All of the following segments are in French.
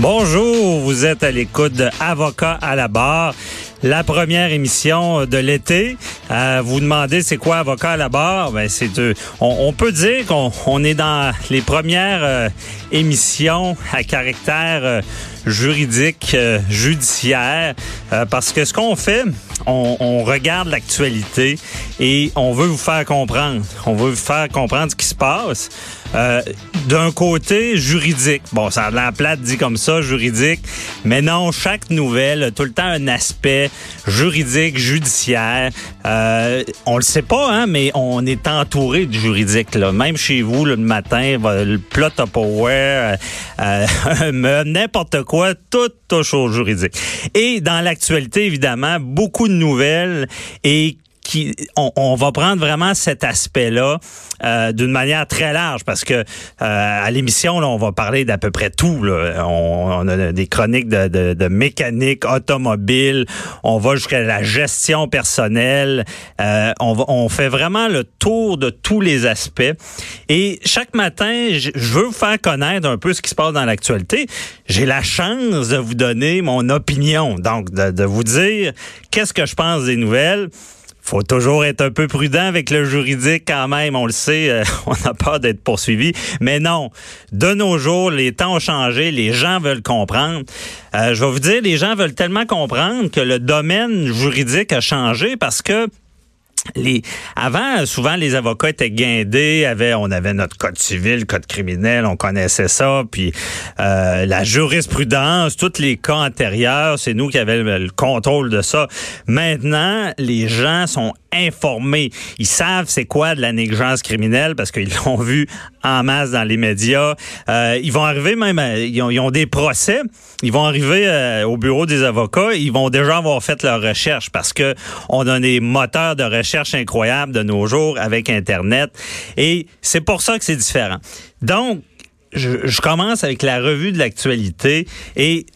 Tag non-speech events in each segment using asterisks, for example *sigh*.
Bonjour, vous êtes à l'écoute de Avocat à la barre. La première émission de l'été. Euh, vous demandez c'est quoi avocat à la barre? Ben c'est on, on, peut dire qu'on on est dans les premières euh, émissions à caractère euh, juridique, euh, judiciaire, euh, parce que ce qu'on fait, on, on regarde l'actualité et on veut vous faire comprendre. On veut vous faire comprendre ce qui se passe. Euh, d'un côté juridique, bon, ça a plate dit comme ça, juridique, mais non, chaque nouvelle a tout le temps un aspect juridique, judiciaire. Euh, on le sait pas, hein, mais on est entouré de juridique. Là. Même chez vous, le matin, le Tupperware, euh, euh *laughs* n'importe quoi, tout touche au juridique. Et dans l'actualité, évidemment, beaucoup nouvelles et on, va prendre vraiment cet aspect-là euh, d'une manière très large parce que euh, à l'émission, on va parler d'à peu près tout. Là. On, a des chroniques de, mécanique automobile, on va jusqu'à la gestion personnelle. Euh, on, fait vraiment le tour de tous les aspects. Et chaque matin, je veux vous faire connaître un peu ce qui se passe dans l'actualité. J'ai la chance de vous donner mon opinion, donc de vous dire qu'est-ce que je pense des nouvelles faut toujours être un peu prudent avec le juridique quand même. On le sait, euh, *laughs* on n'a peur d'être poursuivi. Mais non, de nos jours, les temps ont changé, les gens veulent comprendre. Euh, je vais vous dire, les gens veulent tellement comprendre que le domaine juridique a changé parce que avant souvent les avocats étaient guindés on avait notre code civil code criminel on connaissait ça puis euh, la jurisprudence tous les cas antérieurs c'est nous qui avions le contrôle de ça. Maintenant les gens sont informés ils savent c'est quoi de la négligence criminelle parce qu'ils *laughs* l'ont vu en masse dans les médias euh, ils vont arriver même ils, ont, des procès ils vont arriver euh, au bureau des avocats ils vont déjà avoir fait leur recherche parce que on a des moteurs de recherche recherche incroyable de nos jours avec Internet. Et c'est pour ça que c'est différent. Donc, je commence avec la revue de l'actualité et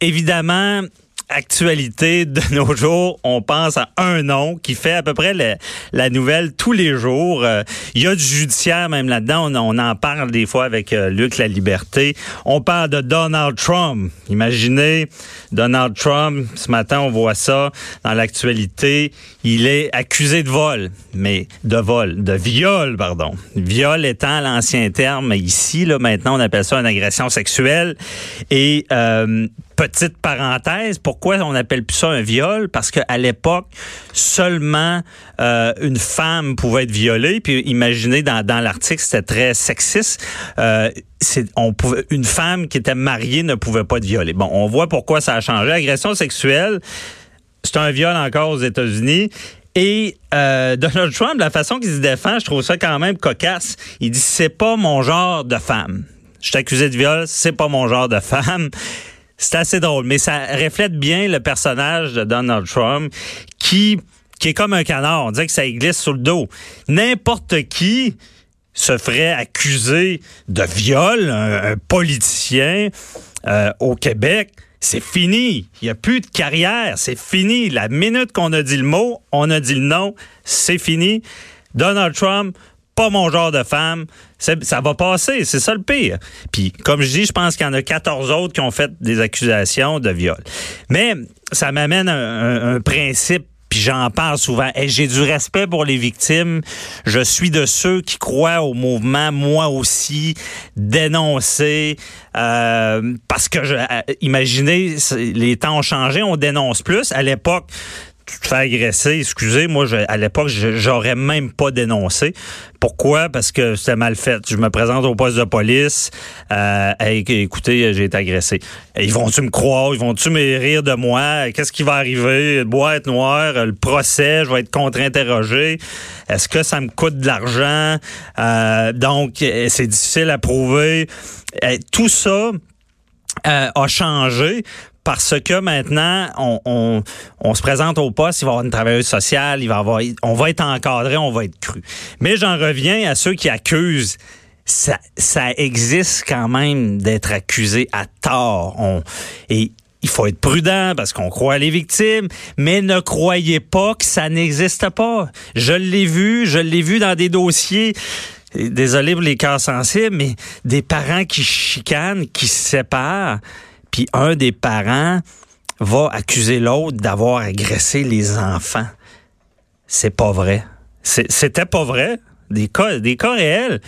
évidemment, actualité de *laughs* nos jours, on pense à un nom qui fait à peu près la, nouvelle tous les jours. Euh, il y a du judiciaire même là-dedans. On, en parle des fois avec euh, Luc La Liberté. On parle de Donald Trump. Imaginez Donald Trump. Ce matin, on voit ça dans l'actualité. Il est accusé de vol, mais de vol, de viol, pardon. Viol étant l'ancien terme ici, là maintenant, on appelle ça une agression sexuelle. Et euh, petite parenthèse, pourquoi on appelle plus ça un viol? Parce qu'à l'époque, seulement euh, une femme pouvait être violée. Puis imaginez, dans, dans l'article, c'était très sexiste. Euh, une femme qui était mariée ne pouvait pas être violée. Bon, on voit pourquoi ça a changé. Agression sexuelle, c'est un viol encore aux États-Unis. Et euh, Donald Trump, la façon qu'il se défend, je trouve ça quand même cocasse. Il dit c'est pas mon genre de femme. Je accusé de viol, c'est pas mon genre de femme. C'est assez drôle, mais ça reflète bien le personnage de Donald Trump qui, est comme un canard. On dirait que ça glisse sous le dos. N'importe qui se ferait accuser de viol, un, politicien euh, au Québec. C'est fini. Il n'y a plus de carrière. C'est fini. La minute qu'on a dit le mot, on a dit le nom. C'est fini. Donald Trump pas mon genre de femme. Ça va passer, c'est ça le pire. Puis, comme je dis, je pense qu'il y en a 14 autres qui ont fait des accusations de viol. Mais ça m'amène un, un, principe puis j'en parle souvent. Et j'ai du respect pour les victimes. Je suis de ceux qui croient au mouvement, moi aussi, dénoncer. Euh, parce que, je, euh, imaginez, les temps ont changé, on dénonce plus. À l'époque, fais agresser, excusez, moi, je, à l'époque, j'aurais même pas dénoncé. Pourquoi? Parce que c'était mal fait. Je me présente au poste de police. Euh, écoutez, j'ai été agressé. ils vont-tu me croire? Ils vont-tu me rire de moi? Qu'est-ce qui va arriver? Boîte noire, le procès, je vais être contre-interrogé. Est-ce que ça me coûte de l'argent? Euh, donc, c'est difficile à prouver. tout ça euh, a changé parce que maintenant, on, se présente au poste, il va y avoir une travailleuse sociale, il va avoir, on va être encadré, on va être cru. Mais j'en reviens à ceux qui accusent. Ça, existe quand même d'être accusé à tort. Et il faut être prudent parce qu'on croit les victimes, mais ne croyez pas que ça n'existe pas. Je l'ai vu, je l'ai vu dans des dossiers désolé pour les cœurs sensibles, mais des parents qui chicanent, qui se séparent, un des parents va accuser l'autre d'avoir agressé les enfants. C'est pas vrai. C'était pas vrai. Des cas, des réels.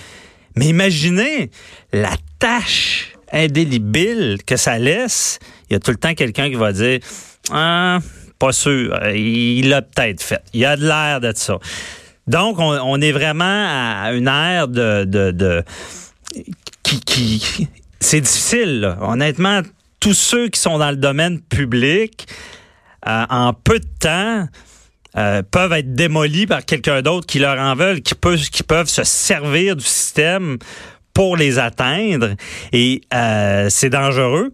Mais imaginez la tâche indélébile que ça laisse. Il y a tout le temps quelqu'un qui va dire Ah, pas sûr. Il l'a peut-être fait. Il a de l'air de ça. Donc, on, est vraiment à une ère de, qui, c'est difficile. Honnêtement, tous ceux qui sont dans le domaine public, euh, en peu de temps, euh, peuvent être démolis par quelqu'un d'autre qui leur en veulent, qui, peuvent se servir du système pour les atteindre. Et euh, c'est dangereux.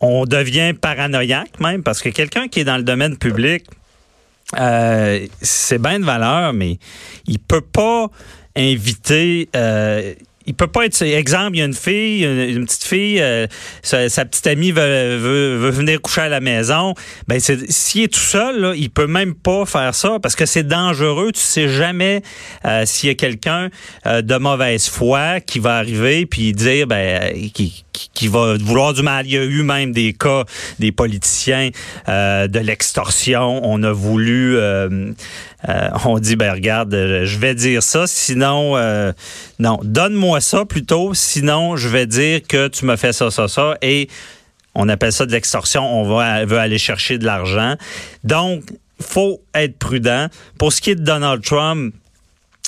On devient paranoïaque même parce que quelqu'un qui est dans le domaine public, c'est bien de valeur, mais il peut pas inviter il peut pas être exemple il y a une fille une, petite fille euh, sa, petite amie veut, veut, venir coucher à la maison. Ben s'il est tout seul là, il peut même pas faire ça parce que c'est dangereux. Tu sais jamais euh, s'il y a quelqu'un euh, de mauvaise foi qui va arriver puis dire ben qui, qui va vouloir du mal. Il y a eu même des cas des politiciens euh, de l'extorsion. On a voulu, euh, euh, on dit ben regarde, je vais dire ça, sinon non, donne-moi ça plutôt, sinon je vais dire que tu me fais ça, ça, ça et on appelle ça de l'extorsion. On va veut aller chercher de l'argent. Donc faut être prudent. Pour ce qui est de Donald Trump,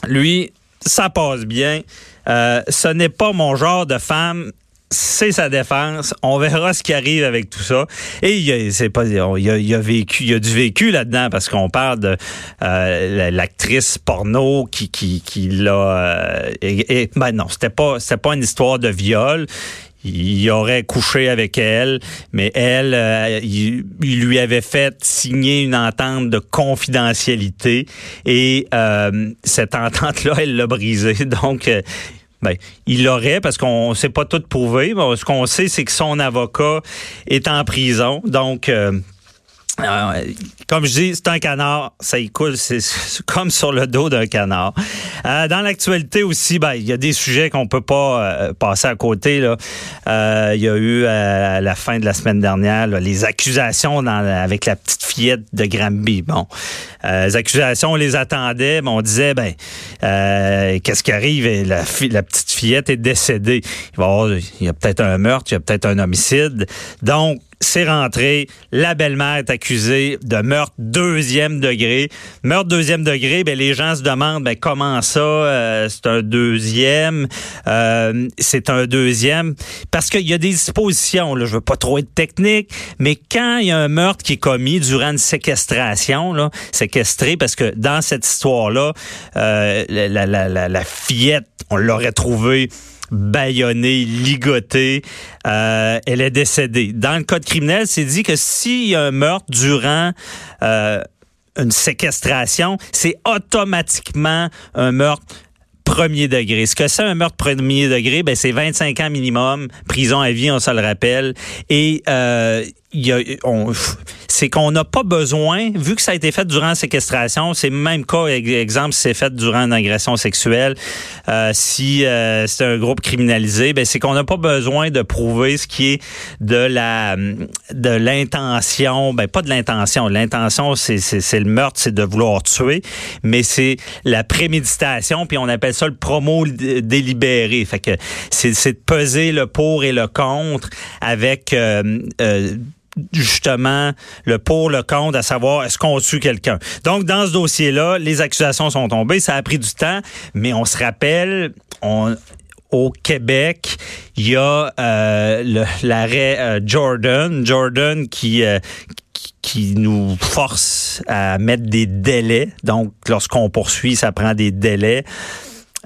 lui, ça passe bien. ce n'est pas mon genre de femme c'est sa défense. On verra ce qui arrive avec tout ça. Et il c'est pas, il a, il y a du vécu là-dedans parce qu'on parle de euh, l'actrice porno qui qui, qui l'a. Euh, et, ben non, c'était pas c'était pas une histoire de viol il aurait couché avec elle, mais elle, euh, il, lui avait fait signer une entente de confidentialité et cette entente-là, elle l'a brisée. *laughs* Donc, ben, il l'aurait parce qu'on ne sait pas tout prouver. ce qu'on sait, c'est que son avocat est en prison. Donc, euh, euh, comme je dis, c'est un canard, ça y coule, c'est *laughs* comme sur le dos d'un canard. Euh, dans l'actualité aussi, ben, il y a des sujets qu'on peut pas euh, passer à côté. Là. il y a eu à la fin de la semaine dernière les accusations dans, avec la petite fillette de Granby. Bon, les accusations, on les attendait, mais on disait, ben, qu'est-ce qui arrive? La, petite fillette est décédée. Il, il y a peut-être un meurtre, il y a peut-être un homicide. Donc, c'est rentré. La belle-mère est accusée de meurtre deuxième degré. Meurtre deuxième degré, ben, les gens se demandent ben, comment ça, euh, c'est un deuxième? Euh, c'est un deuxième. Parce qu'il y a des dispositions, là, je veux pas trop être technique, mais quand il y a un meurtre qui est commis durant une séquestration, là, séquestré, parce que dans cette histoire-là, euh, la, la, la, la fillette, on l'aurait trouvé bâillonnée, ligotée. Euh, elle est décédée. Dans le code criminel, c'est dit que s'il y a un meurtre durant euh, une séquestration, c'est automatiquement un meurtre premier degré. Ce que c'est un meurtre premier degré, ben c'est 25 ans minimum, prison à vie, on se le rappelle. Euh, c'est qu'on n'a pas besoin, vu que ça a été fait durant la séquestration, c'est même cas, exemple, si c'est fait durant une agression sexuelle, euh, si euh, c'est un groupe criminalisé, ben c'est qu'on n'a pas besoin de prouver ce qui est de la de l'intention, ben pas de l'intention, l'intention c'est c'est le meurtre, c'est de vouloir tuer, mais c'est la préméditation, puis on appelle ça le promo délibéré, fait que c'est de peser le pour et le contre avec euh, justement le pour, le contre, à savoir est-ce qu'on tue quelqu'un? Donc, dans ce dossier-là, les accusations sont tombées. Ça a pris du temps, mais on se rappelle, au Québec, il y a euh, l'arrêt euh, Jordan, Jordan qui, euh, qui nous force à mettre des délais. Donc, lorsqu'on poursuit, ça prend des délais.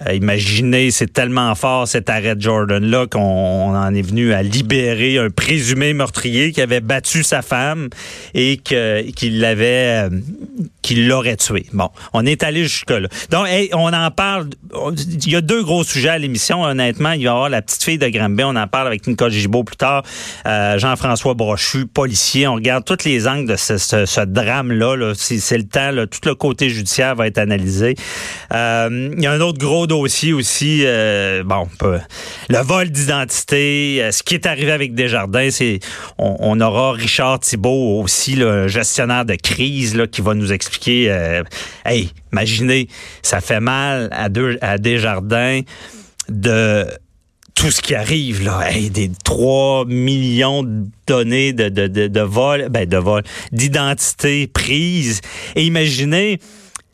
Euh, imaginez, c'est tellement fort cet arrêt de Jordan-là qu'on en est venu à libérer un présumé meurtrier qui avait battu sa femme et qu'il l'avait, euh, qu'il l'aurait tué. Bon, on est allé jusque-là. Donc, on en parle. Il y a deux gros sujets à l'émission. Honnêtement, il va y avoir la petite fille de Granby. On en parle avec Nicole Gibault plus tard. Euh, Jean-François Brochu, policier. On regarde tous les angles de ce, drame-là. C'est le temps. Tout le côté judiciaire va être analysé. il y a un autre gros dossier aussi, euh, bon, le vol d'identité, euh, ce qui est arrivé avec Desjardins, c'est on, aura Richard Thibault aussi, le gestionnaire de crise, qui va nous expliquer, euh, hey, imaginez, ça fait mal à, deux, à Desjardins de tout ce qui arrive, là, des 3 millions de données de, de, de, de vol, ben de vol, d'identité prise. Et imaginez,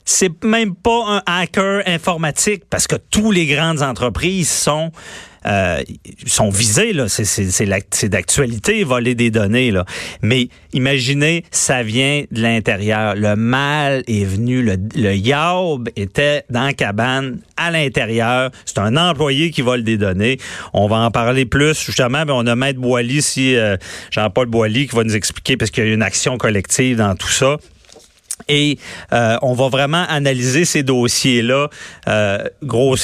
c'est même pas un hacker informatique parce que tous les grandes entreprises sont euh, sont visées là, c'est d'actualité voler des données là. Mais imaginez, ça vient de l'intérieur. Le mal est venu, le, le yaub était dans la cabane à l'intérieur. C'est un employé qui vole des données. On va en parler plus justement. Mais on a Maître Boily ici, euh, Jean-Paul Boily, qui va nous expliquer parce qu'il y a une action collective dans tout ça. Et euh, on va vraiment analyser ces dossiers-là, euh,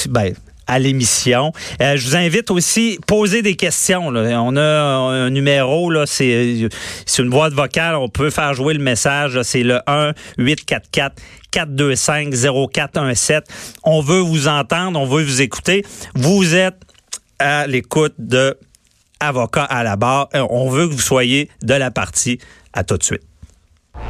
ben, à l'émission. Euh, je vous invite aussi à poser des questions. On a un numéro, là, c'est, une voix vocale. On peut faire jouer le message. C'est le 1 844 425 0417. On veut vous entendre, on veut vous écouter. Vous êtes à l'écoute de Avocat à la barre. On veut que vous soyez de la partie. À tout de suite.